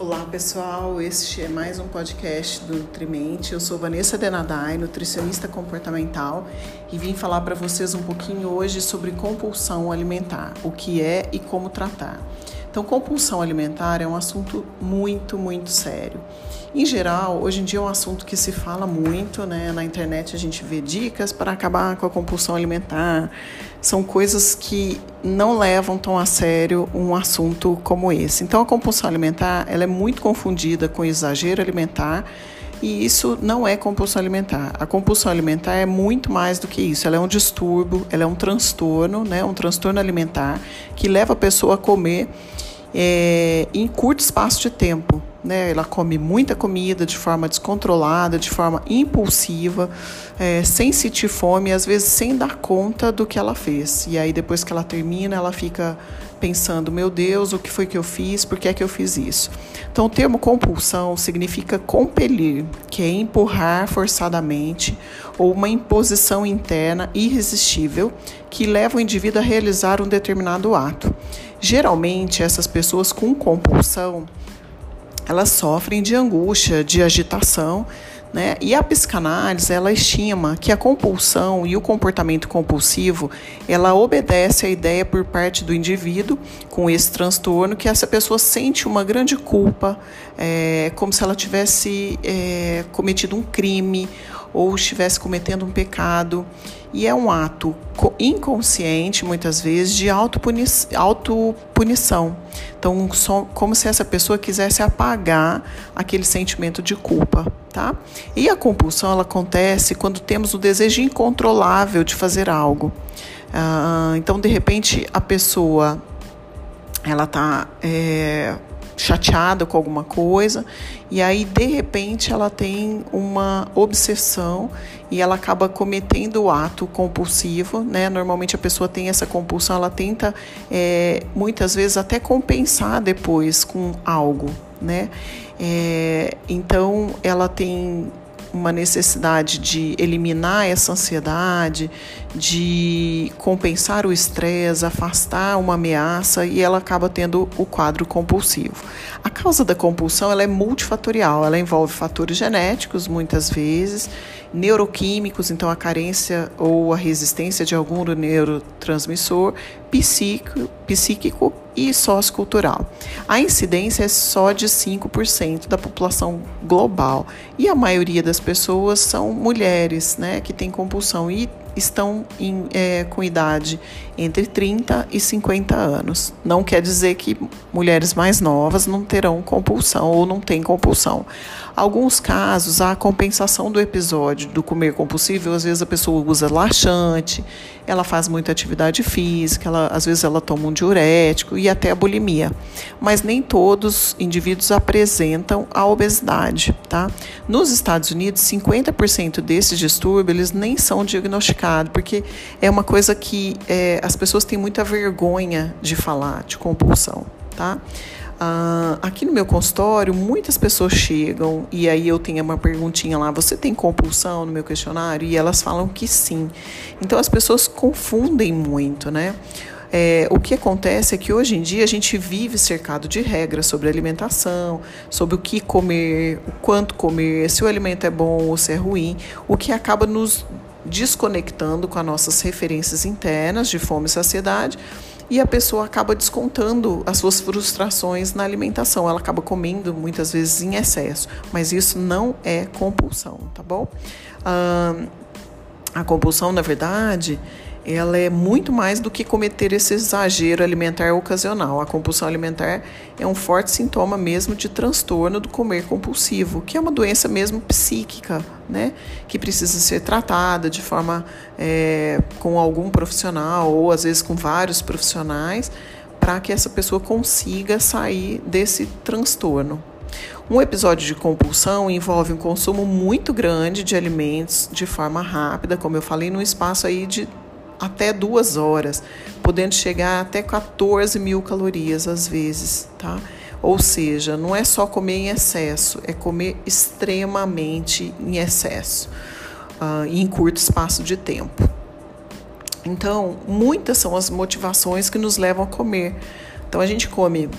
Olá pessoal, este é mais um podcast do Nutrimente. Eu sou Vanessa Denadai, nutricionista comportamental, e vim falar para vocês um pouquinho hoje sobre compulsão alimentar, o que é e como tratar. Então, compulsão alimentar é um assunto muito, muito sério. Em geral, hoje em dia é um assunto que se fala muito, né? Na internet a gente vê dicas para acabar com a compulsão alimentar. São coisas que não levam tão a sério um assunto como esse. Então, a compulsão alimentar ela é muito confundida com exagero alimentar. E isso não é compulsão alimentar. A compulsão alimentar é muito mais do que isso. Ela é um distúrbio, ela é um transtorno, né? um transtorno alimentar que leva a pessoa a comer é, em curto espaço de tempo. Né? Ela come muita comida de forma descontrolada, de forma impulsiva, é, sem sentir fome, às vezes sem dar conta do que ela fez. E aí, depois que ela termina, ela fica pensando: meu Deus, o que foi que eu fiz? Por que é que eu fiz isso? Então, o termo compulsão significa compelir, que é empurrar forçadamente ou uma imposição interna irresistível que leva o indivíduo a realizar um determinado ato. Geralmente, essas pessoas com compulsão, elas sofrem de angústia, de agitação, né? E a psicanálise, ela estima que a compulsão e o comportamento compulsivo, ela obedece à ideia por parte do indivíduo com esse transtorno que essa pessoa sente uma grande culpa, é, como se ela tivesse é, cometido um crime ou estivesse cometendo um pecado. E é um ato inconsciente, muitas vezes, de autopunição. Então, como se essa pessoa quisesse apagar aquele sentimento de culpa, tá? E a compulsão, ela acontece quando temos o desejo incontrolável de fazer algo. Ah, então, de repente, a pessoa, ela está... É, chateada com alguma coisa e aí de repente ela tem uma obsessão e ela acaba cometendo o ato compulsivo, né? Normalmente a pessoa tem essa compulsão, ela tenta é, muitas vezes até compensar depois com algo, né? É, então ela tem uma necessidade de eliminar essa ansiedade, de compensar o estresse, afastar uma ameaça e ela acaba tendo o quadro compulsivo. A causa da compulsão ela é multifatorial, ela envolve fatores genéticos muitas vezes, neuroquímicos, então a carência ou a resistência de algum neurotransmissor, psíquico, psíquico e sociocultural. A incidência é só de 5% da população global e a maioria das pessoas são mulheres né, que têm compulsão e estão em, é, com idade entre 30 e 50 anos. Não quer dizer que mulheres mais novas não terão compulsão ou não têm compulsão. Alguns casos, a compensação do episódio do comer compulsivo, às vezes a pessoa usa laxante, ela faz muita atividade física, ela, às vezes ela toma um diurético e até a bulimia. Mas nem todos os indivíduos apresentam a obesidade. Tá? Nos Estados Unidos, 50% desses distúrbios eles nem são diagnosticados, porque é uma coisa que é, as pessoas têm muita vergonha de falar de compulsão. Tá? Ah, aqui no meu consultório, muitas pessoas chegam e aí eu tenho uma perguntinha lá: você tem compulsão no meu questionário? E elas falam que sim. Então as pessoas confundem muito, né? É, o que acontece é que hoje em dia a gente vive cercado de regras sobre alimentação, sobre o que comer, o quanto comer, se o alimento é bom ou se é ruim, o que acaba nos desconectando com as nossas referências internas de fome e saciedade e a pessoa acaba descontando as suas frustrações na alimentação. Ela acaba comendo muitas vezes em excesso, mas isso não é compulsão, tá bom? Ah, a compulsão, na verdade, ela é muito mais do que cometer esse exagero alimentar ocasional. A compulsão alimentar é um forte sintoma mesmo de transtorno do comer compulsivo, que é uma doença mesmo psíquica, né? Que precisa ser tratada de forma é, com algum profissional ou às vezes com vários profissionais para que essa pessoa consiga sair desse transtorno. Um episódio de compulsão envolve um consumo muito grande de alimentos de forma rápida, como eu falei, num espaço aí de até duas horas, podendo chegar até 14 mil calorias às vezes, tá? Ou seja, não é só comer em excesso, é comer extremamente em excesso, uh, em curto espaço de tempo. Então, muitas são as motivações que nos levam a comer. Então, a gente come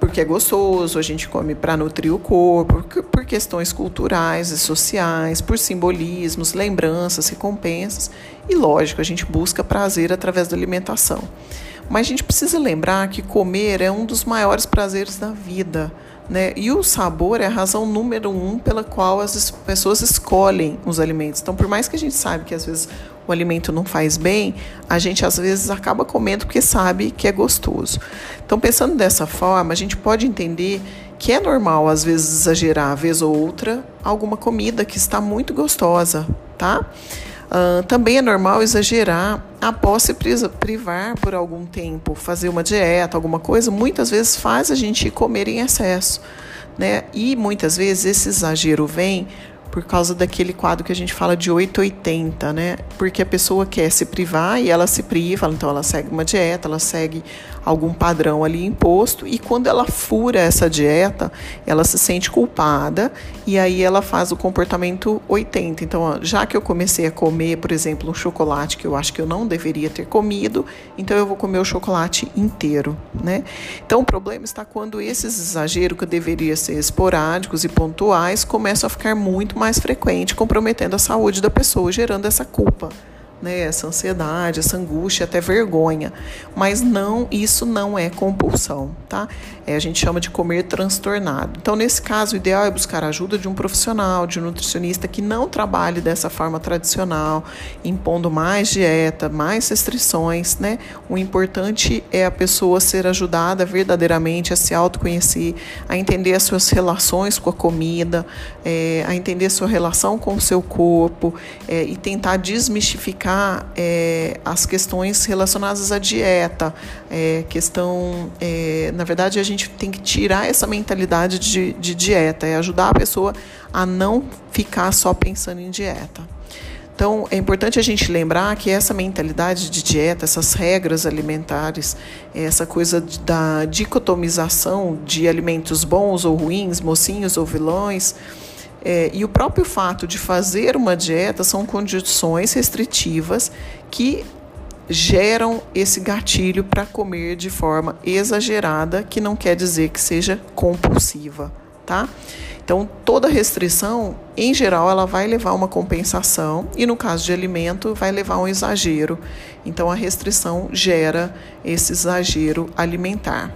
porque é gostoso, a gente come para nutrir o corpo, por questões culturais e sociais, por simbolismos, lembranças, recompensas. E lógico, a gente busca prazer através da alimentação. Mas a gente precisa lembrar que comer é um dos maiores prazeres da vida. Né? E o sabor é a razão número um pela qual as pessoas escolhem os alimentos. Então, por mais que a gente saiba que às vezes o alimento não faz bem, a gente às vezes acaba comendo porque sabe que é gostoso. Então, pensando dessa forma, a gente pode entender que é normal às vezes exagerar, vez ou outra, alguma comida que está muito gostosa, tá? Uh, também é normal exagerar após se privar por algum tempo, fazer uma dieta, alguma coisa, muitas vezes faz a gente comer em excesso. Né? E muitas vezes esse exagero vem por causa daquele quadro que a gente fala de 880, né? Porque a pessoa quer se privar e ela se priva, então ela segue uma dieta, ela segue algum padrão ali imposto e quando ela fura essa dieta, ela se sente culpada e aí ela faz o comportamento 80. Então, já que eu comecei a comer, por exemplo, um chocolate que eu acho que eu não deveria ter comido, então eu vou comer o chocolate inteiro, né? Então, o problema está quando esses exageros que deveriam ser esporádicos e pontuais começam a ficar muito mais frequentes, comprometendo a saúde da pessoa, gerando essa culpa né, essa ansiedade, essa angústia, até vergonha. Mas não, isso não é compulsão, tá? É, a gente chama de comer transtornado. Então, nesse caso, o ideal é buscar a ajuda de um profissional, de um nutricionista que não trabalhe dessa forma tradicional, impondo mais dieta, mais restrições, né? O importante é a pessoa ser ajudada verdadeiramente a se autoconhecer, a entender as suas relações com a comida, é, a entender a sua relação com o seu corpo é, e tentar desmistificar é, as questões relacionadas à dieta, é, questão, é, na verdade, a gente tem que tirar essa mentalidade de, de dieta, é ajudar a pessoa a não ficar só pensando em dieta. Então, é importante a gente lembrar que essa mentalidade de dieta, essas regras alimentares, essa coisa da dicotomização de alimentos bons ou ruins, mocinhos ou vilões, é, e o próprio fato de fazer uma dieta são condições restritivas que geram esse gatilho para comer de forma exagerada, que não quer dizer que seja compulsiva, tá? Então, toda restrição, em geral, ela vai levar uma compensação e no caso de alimento, vai levar um exagero. Então, a restrição gera esse exagero alimentar.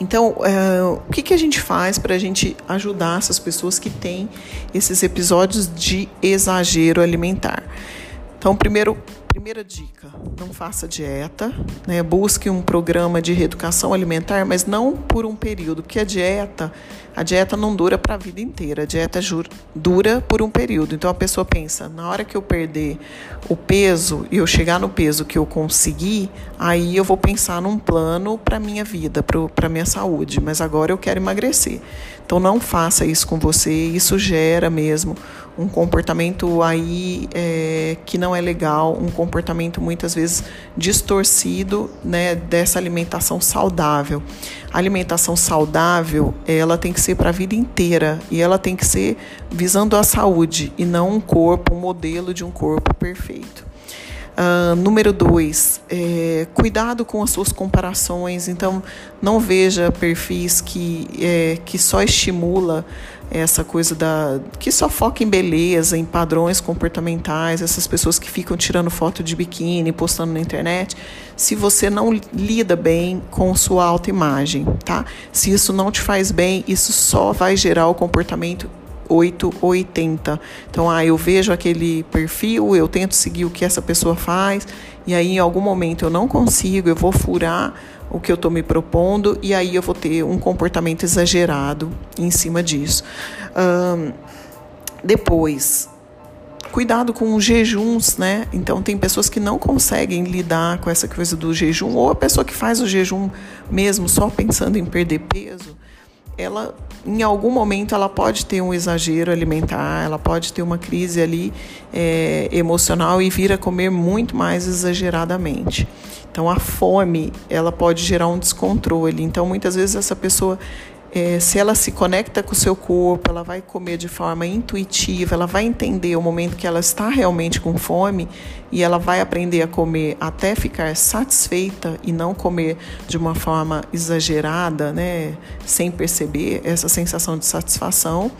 Então, é, o que, que a gente faz para a gente ajudar essas pessoas que têm esses episódios de exagero alimentar? Então, primeiro, primeira dica: não faça dieta, né? busque um programa de reeducação alimentar, mas não por um período, porque a dieta a dieta não dura para a vida inteira, a dieta dura por um período. Então a pessoa pensa, na hora que eu perder o peso e eu chegar no peso que eu conseguir, aí eu vou pensar num plano para minha vida, para minha saúde, mas agora eu quero emagrecer. Então não faça isso com você, isso gera mesmo um comportamento aí é, que não é legal, um comportamento muitas vezes distorcido né, dessa alimentação saudável. A alimentação saudável, ela tem que ser para a vida inteira e ela tem que ser visando a saúde e não um corpo, um modelo de um corpo perfeito. Uh, número dois, é, cuidado com as suas comparações. Então, não veja perfis que, é, que só estimula essa coisa da que só foca em beleza, em padrões comportamentais, essas pessoas que ficam tirando foto de biquíni, postando na internet, se você não lida bem com sua autoimagem, tá? Se isso não te faz bem, isso só vai gerar o comportamento 880. Então, ah, eu vejo aquele perfil, eu tento seguir o que essa pessoa faz, e aí em algum momento eu não consigo, eu vou furar o que eu estou me propondo, e aí eu vou ter um comportamento exagerado em cima disso. Um, depois, cuidado com os jejuns, né? Então tem pessoas que não conseguem lidar com essa coisa do jejum, ou a pessoa que faz o jejum mesmo só pensando em perder peso, ela em algum momento ela pode ter um exagero alimentar, ela pode ter uma crise ali é, emocional e vir a comer muito mais exageradamente. Então a fome ela pode gerar um descontrole. Então muitas vezes essa pessoa é, se ela se conecta com o seu corpo, ela vai comer de forma intuitiva, ela vai entender o momento que ela está realmente com fome e ela vai aprender a comer até ficar satisfeita e não comer de uma forma exagerada, né, sem perceber essa sensação de satisfação,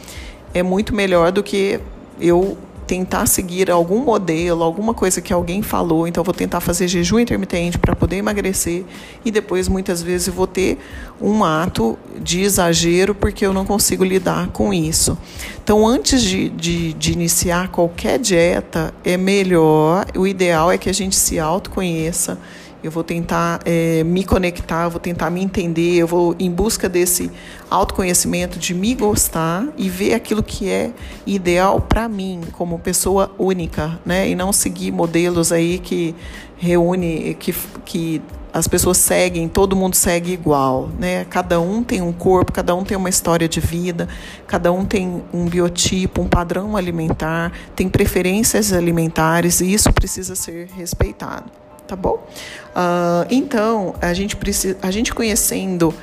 é muito melhor do que eu tentar seguir algum modelo, alguma coisa que alguém falou, então vou tentar fazer jejum intermitente para poder emagrecer. E depois muitas vezes vou ter um ato de exagero porque eu não consigo lidar com isso. Então, antes de, de, de iniciar qualquer dieta, é melhor, o ideal é que a gente se autoconheça eu vou tentar é, me conectar, vou tentar me entender, eu vou em busca desse autoconhecimento, de me gostar e ver aquilo que é ideal para mim, como pessoa única, né? E não seguir modelos aí que reúne, que, que as pessoas seguem, todo mundo segue igual, né? Cada um tem um corpo, cada um tem uma história de vida, cada um tem um biotipo, um padrão alimentar, tem preferências alimentares e isso precisa ser respeitado tá bom? Uh, então, a gente, precisa, a gente conhecendo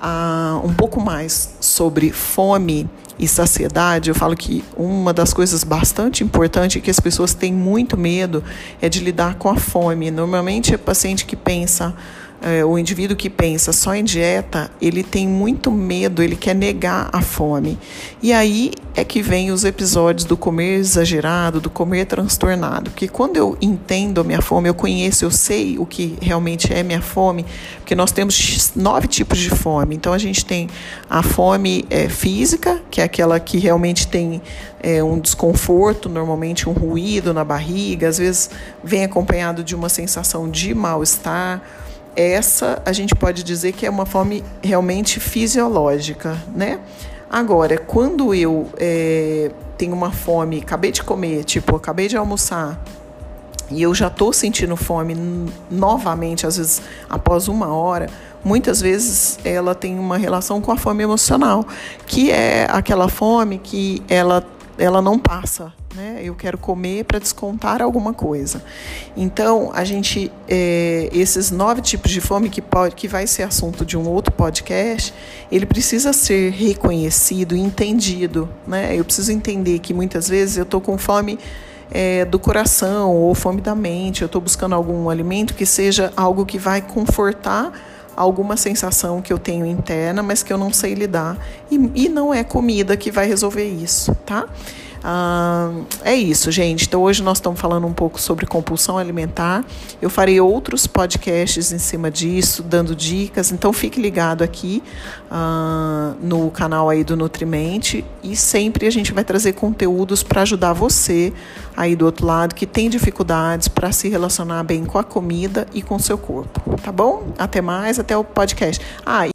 uh, um pouco mais sobre fome e saciedade, eu falo que uma das coisas bastante importantes que as pessoas têm muito medo é de lidar com a fome. Normalmente é paciente que pensa é, o indivíduo que pensa só em dieta, ele tem muito medo, ele quer negar a fome. E aí é que vem os episódios do comer exagerado, do comer transtornado. Porque quando eu entendo a minha fome, eu conheço, eu sei o que realmente é minha fome, porque nós temos nove tipos de fome. Então a gente tem a fome é, física, que é aquela que realmente tem é, um desconforto, normalmente um ruído na barriga, às vezes vem acompanhado de uma sensação de mal-estar essa a gente pode dizer que é uma fome realmente fisiológica, né? Agora, quando eu é, tenho uma fome, acabei de comer, tipo, acabei de almoçar, e eu já estou sentindo fome novamente, às vezes após uma hora, muitas vezes ela tem uma relação com a fome emocional, que é aquela fome que ela, ela não passa, né? Eu quero comer para descontar alguma coisa. Então, a gente, é, esses nove tipos de fome que pode, que vai ser assunto de um outro podcast, ele precisa ser reconhecido entendido, né? Eu preciso entender que muitas vezes eu estou com fome é, do coração ou fome da mente. Eu estou buscando algum alimento que seja algo que vai confortar alguma sensação que eu tenho interna, mas que eu não sei lidar. E, e não é comida que vai resolver isso, tá? Ah, é isso, gente. Então hoje nós estamos falando um pouco sobre compulsão alimentar. Eu farei outros podcasts em cima disso, dando dicas. Então fique ligado aqui ah, no canal aí do Nutrimente e sempre a gente vai trazer conteúdos para ajudar você aí do outro lado que tem dificuldades para se relacionar bem com a comida e com o seu corpo. Tá bom? Até mais, até o podcast. Ah,